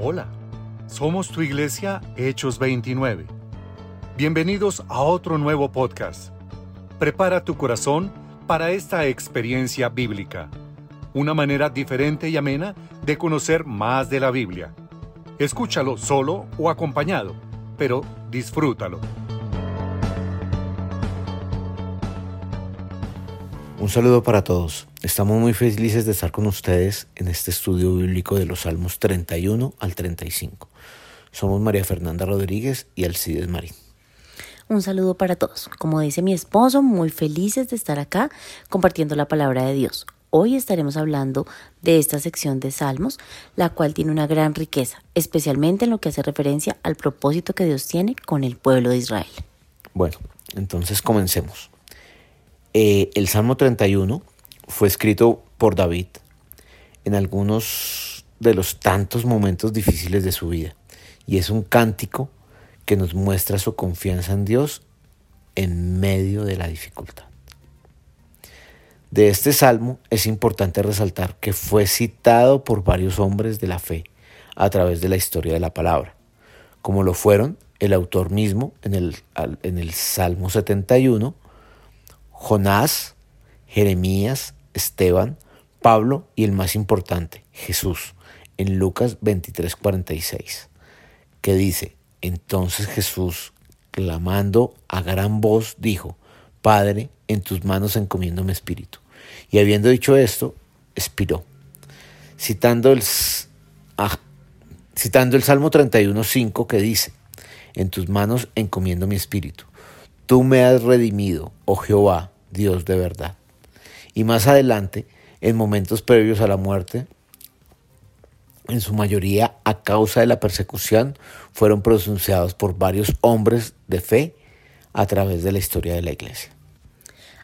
Hola, somos tu iglesia Hechos 29. Bienvenidos a otro nuevo podcast. Prepara tu corazón para esta experiencia bíblica, una manera diferente y amena de conocer más de la Biblia. Escúchalo solo o acompañado, pero disfrútalo. Un saludo para todos. Estamos muy felices de estar con ustedes en este estudio bíblico de los Salmos 31 al 35. Somos María Fernanda Rodríguez y Alcides Marín. Un saludo para todos. Como dice mi esposo, muy felices de estar acá compartiendo la palabra de Dios. Hoy estaremos hablando de esta sección de Salmos, la cual tiene una gran riqueza, especialmente en lo que hace referencia al propósito que Dios tiene con el pueblo de Israel. Bueno, entonces comencemos. Eh, el Salmo 31 fue escrito por David en algunos de los tantos momentos difíciles de su vida y es un cántico que nos muestra su confianza en Dios en medio de la dificultad. De este salmo es importante resaltar que fue citado por varios hombres de la fe a través de la historia de la palabra, como lo fueron el autor mismo en el, en el Salmo 71, Jonás, Jeremías, Esteban, Pablo y el más importante, Jesús, en Lucas 23:46, que dice, entonces Jesús, clamando a gran voz, dijo, Padre, en tus manos encomiendo mi espíritu. Y habiendo dicho esto, expiró. Citando el, ah, citando el Salmo 31.5 que dice, en tus manos encomiendo mi espíritu. Tú me has redimido, oh Jehová, Dios de verdad. Y más adelante, en momentos previos a la muerte, en su mayoría a causa de la persecución, fueron pronunciados por varios hombres de fe a través de la historia de la iglesia.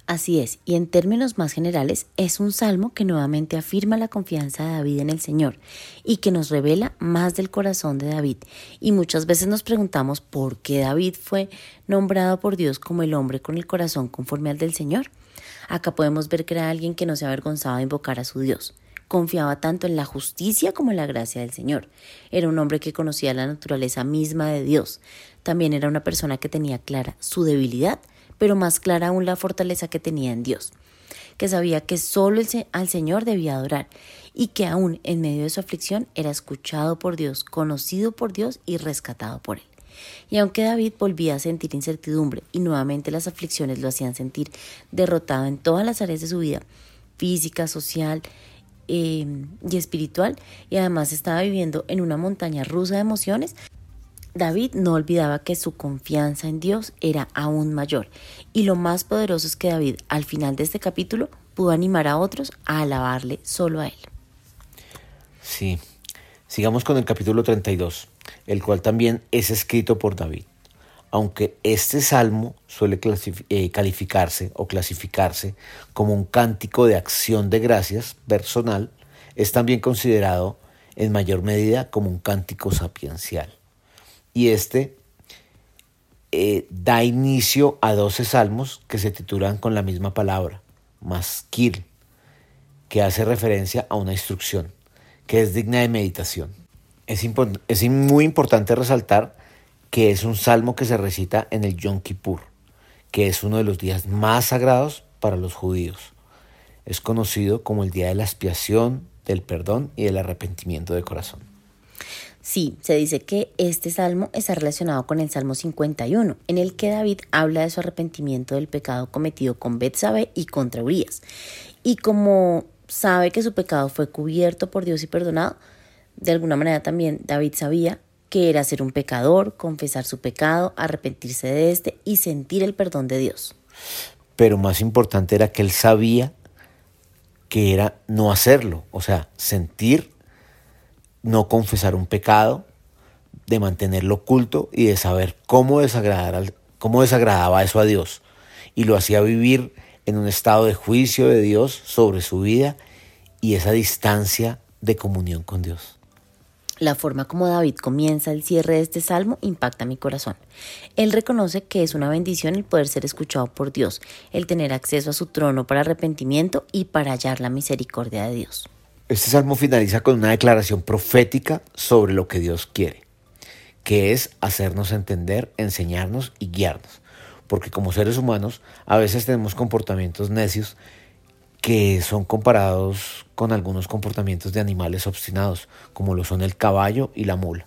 Así es, y en términos más generales, es un salmo que nuevamente afirma la confianza de David en el Señor y que nos revela más del corazón de David. Y muchas veces nos preguntamos por qué David fue nombrado por Dios como el hombre con el corazón conforme al del Señor. Acá podemos ver que era alguien que no se avergonzaba de invocar a su Dios. Confiaba tanto en la justicia como en la gracia del Señor. Era un hombre que conocía la naturaleza misma de Dios. También era una persona que tenía clara su debilidad pero más clara aún la fortaleza que tenía en Dios, que sabía que solo al Señor debía adorar y que aún en medio de su aflicción era escuchado por Dios, conocido por Dios y rescatado por Él. Y aunque David volvía a sentir incertidumbre y nuevamente las aflicciones lo hacían sentir derrotado en todas las áreas de su vida, física, social eh, y espiritual, y además estaba viviendo en una montaña rusa de emociones, David no olvidaba que su confianza en Dios era aún mayor y lo más poderoso es que David al final de este capítulo pudo animar a otros a alabarle solo a él. Sí, sigamos con el capítulo 32, el cual también es escrito por David. Aunque este salmo suele eh, calificarse o clasificarse como un cántico de acción de gracias personal, es también considerado en mayor medida como un cántico sapiencial y este eh, da inicio a 12 salmos que se titulan con la misma palabra, maskil, que hace referencia a una instrucción, que es digna de meditación. Es, es muy importante resaltar que es un salmo que se recita en el Yom Kippur, que es uno de los días más sagrados para los judíos. Es conocido como el día de la expiación, del perdón y del arrepentimiento de corazón. Sí, se dice que este salmo está relacionado con el Salmo 51, en el que David habla de su arrepentimiento del pecado cometido con Betsabé y contra Urias. Y como sabe que su pecado fue cubierto por Dios y perdonado, de alguna manera también David sabía que era ser un pecador, confesar su pecado, arrepentirse de este y sentir el perdón de Dios. Pero más importante era que él sabía que era no hacerlo, o sea, sentir no confesar un pecado, de mantenerlo oculto y de saber cómo, desagradar cómo desagradaba eso a Dios. Y lo hacía vivir en un estado de juicio de Dios sobre su vida y esa distancia de comunión con Dios. La forma como David comienza el cierre de este salmo impacta mi corazón. Él reconoce que es una bendición el poder ser escuchado por Dios, el tener acceso a su trono para arrepentimiento y para hallar la misericordia de Dios. Este salmo finaliza con una declaración profética sobre lo que Dios quiere, que es hacernos entender, enseñarnos y guiarnos. Porque como seres humanos a veces tenemos comportamientos necios que son comparados con algunos comportamientos de animales obstinados, como lo son el caballo y la mula,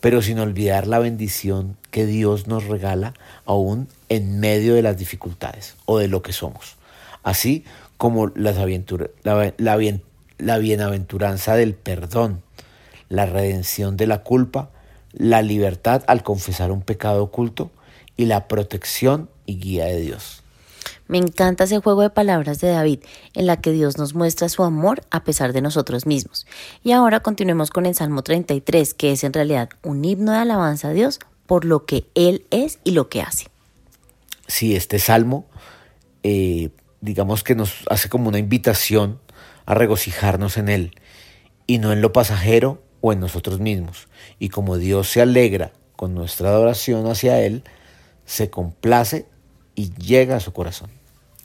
pero sin olvidar la bendición que Dios nos regala aún en medio de las dificultades o de lo que somos, así como las la, la, la bienaventuranza del perdón, la redención de la culpa, la libertad al confesar un pecado oculto y la protección y guía de Dios. Me encanta ese juego de palabras de David, en la que Dios nos muestra su amor a pesar de nosotros mismos. Y ahora continuemos con el Salmo 33, que es en realidad un himno de alabanza a Dios por lo que Él es y lo que hace. Sí, este salmo, eh, digamos que nos hace como una invitación a regocijarnos en Él y no en lo pasajero o en nosotros mismos. Y como Dios se alegra con nuestra adoración hacia Él, se complace y llega a su corazón.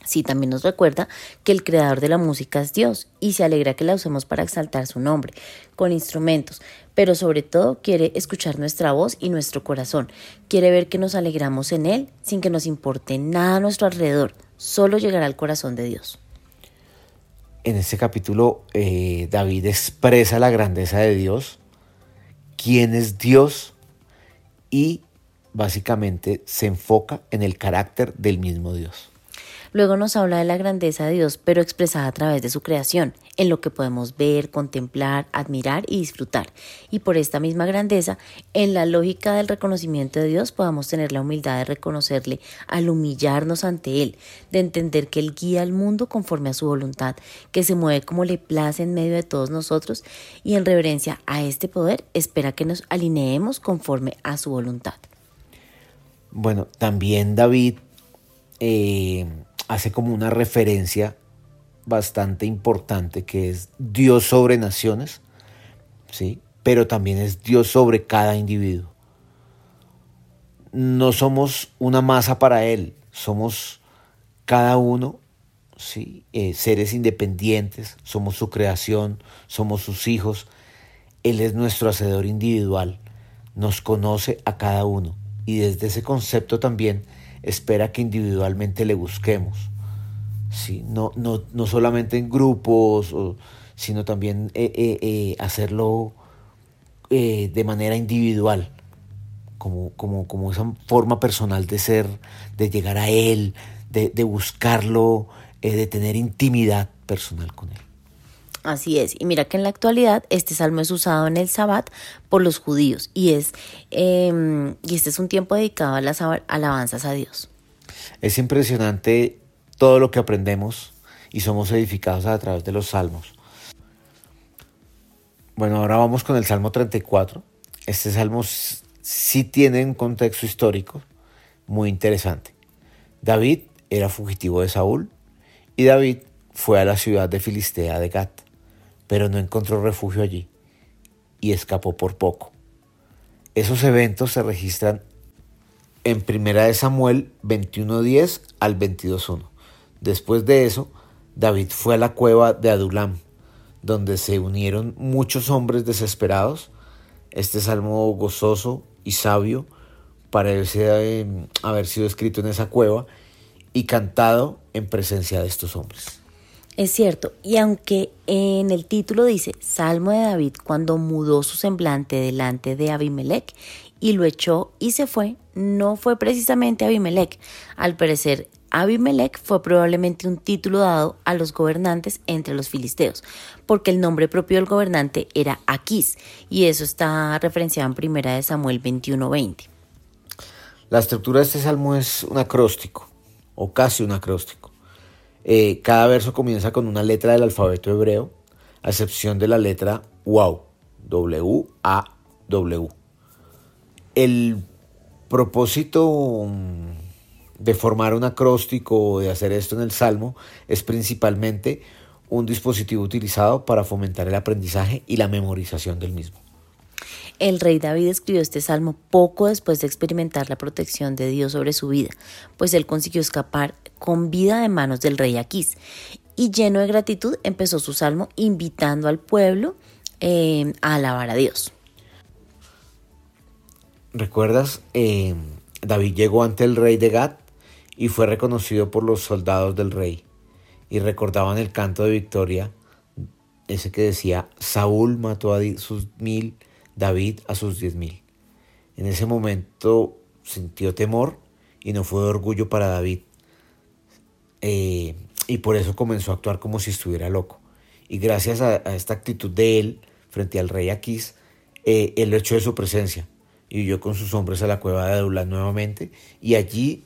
Sí, también nos recuerda que el creador de la música es Dios y se alegra que la usemos para exaltar su nombre, con instrumentos, pero sobre todo quiere escuchar nuestra voz y nuestro corazón, quiere ver que nos alegramos en Él sin que nos importe nada a nuestro alrededor, solo llegar al corazón de Dios en este capítulo eh, David expresa la grandeza de Dios, quién es Dios y básicamente se enfoca en el carácter del mismo Dios. Luego nos habla de la grandeza de Dios, pero expresada a través de su creación, en lo que podemos ver, contemplar, admirar y disfrutar. Y por esta misma grandeza, en la lógica del reconocimiento de Dios, podamos tener la humildad de reconocerle al humillarnos ante Él, de entender que Él guía al mundo conforme a su voluntad, que se mueve como le place en medio de todos nosotros y en reverencia a este poder espera que nos alineemos conforme a su voluntad. Bueno, también David eh, hace como una referencia bastante importante que es Dios sobre naciones, ¿sí? pero también es Dios sobre cada individuo. No somos una masa para Él, somos cada uno ¿sí? Eh, seres independientes, somos su creación, somos sus hijos. Él es nuestro hacedor individual, nos conoce a cada uno y desde ese concepto también espera que individualmente le busquemos. ¿sí? No, no, no solamente en grupos, sino también eh, eh, eh, hacerlo de manera individual, como, como, como, esa forma personal de ser, de llegar a Él, de, de buscarlo, de tener intimidad personal con Él. Así es, y mira que en la actualidad este salmo es usado en el Sabbat por los judíos y, es, em, y este es un tiempo dedicado a las alabanzas a Dios. Es impresionante todo lo que aprendemos y somos edificados a través de los salmos. Bueno, ahora vamos con el Salmo 34. Este salmo sí tiene un contexto histórico muy interesante. David era fugitivo de Saúl y David fue a la ciudad de Filistea de Gat pero no encontró refugio allí y escapó por poco. Esos eventos se registran en Primera de Samuel 21.10 al 22.1. Después de eso, David fue a la cueva de Adulam, donde se unieron muchos hombres desesperados. Este salmo gozoso y sabio parece eh, haber sido escrito en esa cueva y cantado en presencia de estos hombres. Es cierto, y aunque en el título dice Salmo de David cuando mudó su semblante delante de Abimelech y lo echó y se fue, no fue precisamente Abimelech. Al parecer, Abimelech fue probablemente un título dado a los gobernantes entre los filisteos, porque el nombre propio del gobernante era Aquís, y eso está referenciado en primera de Samuel 21:20. La estructura de este salmo es un acróstico, o casi un acróstico. Eh, cada verso comienza con una letra del alfabeto hebreo, a excepción de la letra WAW, W-A-W. El propósito mm, de formar un acróstico o de hacer esto en el Salmo es principalmente un dispositivo utilizado para fomentar el aprendizaje y la memorización del mismo. El rey David escribió este salmo poco después de experimentar la protección de Dios sobre su vida, pues él consiguió escapar con vida de manos del rey Aquís. y lleno de gratitud empezó su salmo invitando al pueblo eh, a alabar a Dios. ¿Recuerdas? Eh, David llegó ante el rey de Gad y fue reconocido por los soldados del rey. Y recordaban el canto de victoria, ese que decía, Saúl mató a sus mil, David a sus diez mil. En ese momento sintió temor y no fue de orgullo para David. Eh, y por eso comenzó a actuar como si estuviera loco. Y gracias a, esta actitud de él frente al rey Aquís, eh, él lo echó de su presencia y huyó con sus hombres a la cueva de Adulán nuevamente. Y allí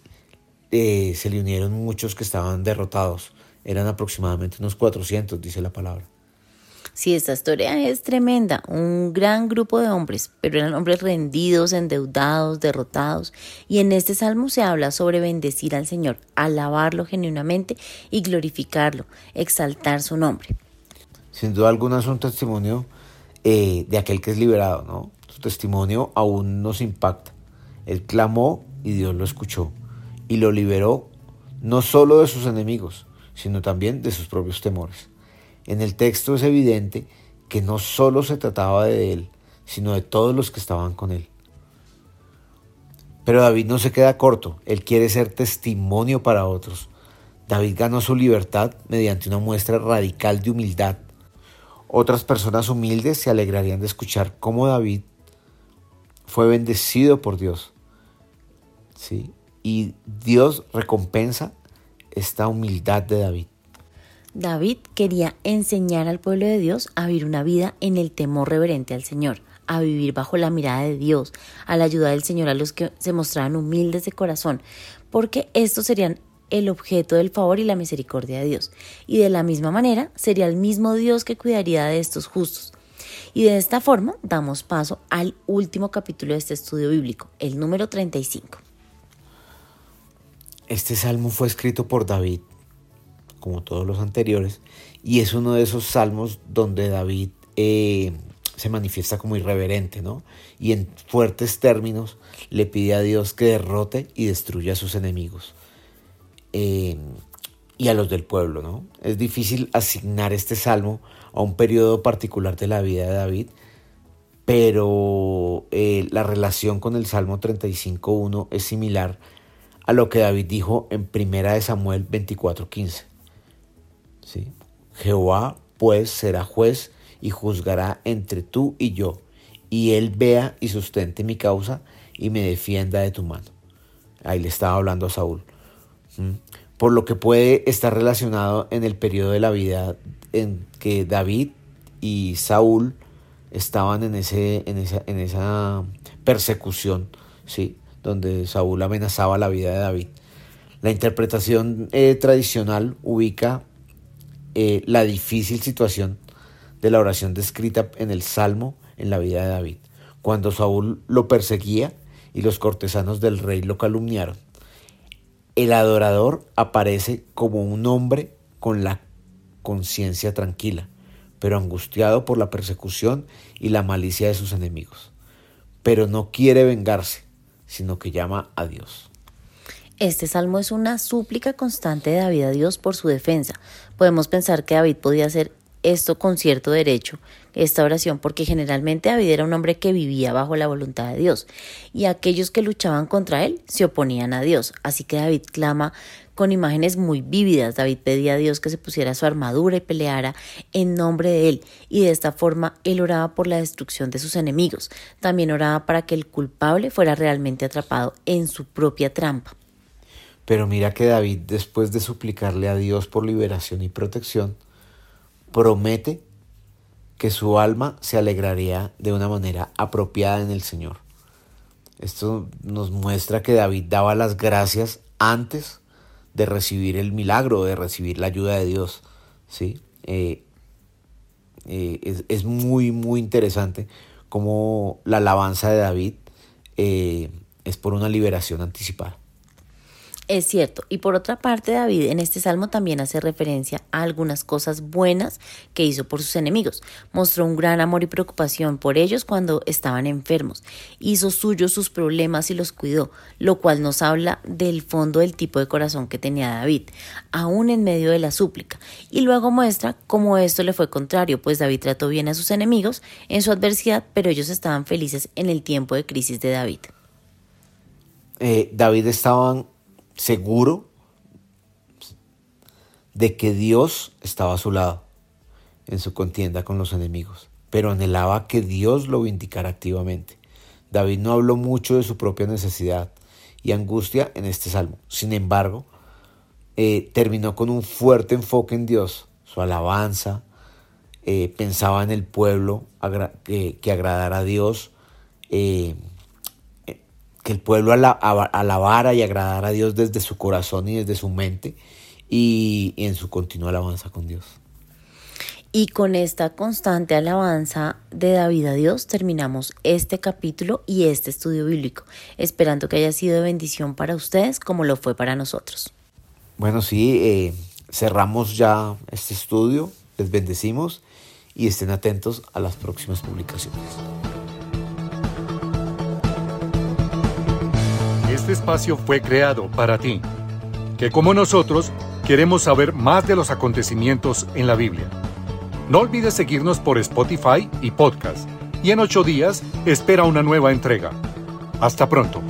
eh, se le unieron muchos que estaban derrotados. Eran aproximadamente unos 400, dice la palabra. Sí, esta historia es tremenda, un gran grupo de hombres, pero eran hombres rendidos, endeudados, derrotados, y en este salmo se habla sobre bendecir al Señor, alabarlo genuinamente y glorificarlo, exaltar su nombre. Sin duda alguna es un testimonio eh, de aquel que es liberado, ¿no? Su testimonio aún nos impacta. Él clamó y Dios lo escuchó y lo liberó no solo de sus enemigos, sino también de sus propios temores. En el texto es evidente que no solo se trataba de él, sino de todos los que estaban con él. Pero David no se queda corto, él quiere ser testimonio para otros. David ganó su libertad mediante una muestra radical de humildad. Otras personas humildes se alegrarían de escuchar cómo David fue bendecido por Dios. ¿Sí? Y Dios recompensa esta humildad de David. David quería enseñar al pueblo de Dios a vivir una vida en el temor reverente al Señor, a vivir bajo la mirada de Dios, a la ayuda del Señor a los que se mostraban humildes de corazón, porque estos serían el objeto del favor y la misericordia de Dios. Y de la misma manera sería el mismo Dios que cuidaría de estos justos. Y de esta forma damos paso al último capítulo de este estudio bíblico, el número 35. Este salmo fue escrito por David como todos los anteriores, y es uno de esos salmos donde David eh, se manifiesta como irreverente, ¿no? Y en fuertes términos le pide a Dios que derrote y destruya a sus enemigos eh, y a los del pueblo, ¿no? Es difícil asignar este salmo a un periodo particular de la vida de David, pero eh, la relación con el Salmo 35.1 es similar a lo que David dijo en Primera de Samuel 24.15. Jehová pues será juez y juzgará entre tú y yo, y él vea y sustente mi causa y me defienda de tu mano. Ahí le estaba hablando a Saúl. Por lo que puede estar relacionado en el periodo de la vida en que David y Saúl estaban en, ese, en, esa, en esa persecución, ¿sí? donde Saúl amenazaba la vida de David. La interpretación eh, tradicional ubica eh, la difícil situación de la oración descrita en el Salmo en la vida de David, cuando Saúl lo perseguía y los cortesanos del rey lo calumniaron. El adorador aparece como un hombre con la conciencia tranquila, pero angustiado por la persecución y la malicia de sus enemigos. Pero no quiere vengarse, sino que llama a Dios. Este salmo es una súplica constante de David a Dios por su defensa. Podemos pensar que David podía hacer esto con cierto derecho, esta oración, porque generalmente David era un hombre que vivía bajo la voluntad de Dios, y aquellos que luchaban contra él se oponían a Dios. Así que David clama con imágenes muy vívidas. David pedía a Dios que se pusiera su armadura y peleara en nombre de él, y de esta forma él oraba por la destrucción de sus enemigos. También oraba para que el culpable fuera realmente atrapado en su propia trampa. Pero mira que David, después de suplicarle a Dios por liberación y protección, promete que su alma se alegraría de una manera apropiada en el Señor. Esto nos muestra que David daba las gracias antes de recibir el milagro, de recibir la ayuda de Dios. ¿sí? Eh, eh, es, muy, muy interesante cómo la alabanza de David eh, es por una liberación anticipada. Es cierto, y por otra parte David en este salmo también hace referencia a algunas cosas buenas que hizo por sus enemigos. Mostró un gran amor y preocupación por ellos cuando estaban enfermos. Hizo suyos sus problemas y los cuidó, lo cual nos habla del fondo del tipo de corazón que tenía David, aún en medio de la súplica. Y luego muestra cómo esto le fue contrario, pues David trató bien a sus enemigos en su adversidad, pero ellos estaban felices en el tiempo de crisis de David. Eh, David estaba seguro de que Dios estaba a su lado en su contienda con los enemigos, pero anhelaba que Dios lo vindicara activamente. David no habló mucho de su propia necesidad y angustia en este salmo. Sin embargo, eh, terminó con un fuerte enfoque en Dios, su alabanza, eh, pensaba en el pueblo que agradara a Dios, eh, que el pueblo alabara y agradara a Dios desde su corazón y desde su mente y, en su continua alabanza con Dios. Y con esta constante alabanza de David a Dios terminamos este capítulo y este estudio bíblico, esperando que haya sido de bendición para ustedes como lo fue para nosotros. Bueno, sí, eh, cerramos ya este estudio, les bendecimos y estén atentos a las próximas publicaciones. Este espacio fue creado para ti, que como nosotros queremos saber más de los acontecimientos en la Biblia. No olvides seguirnos por Spotify y podcast, y en ocho días espera una nueva entrega. Hasta pronto.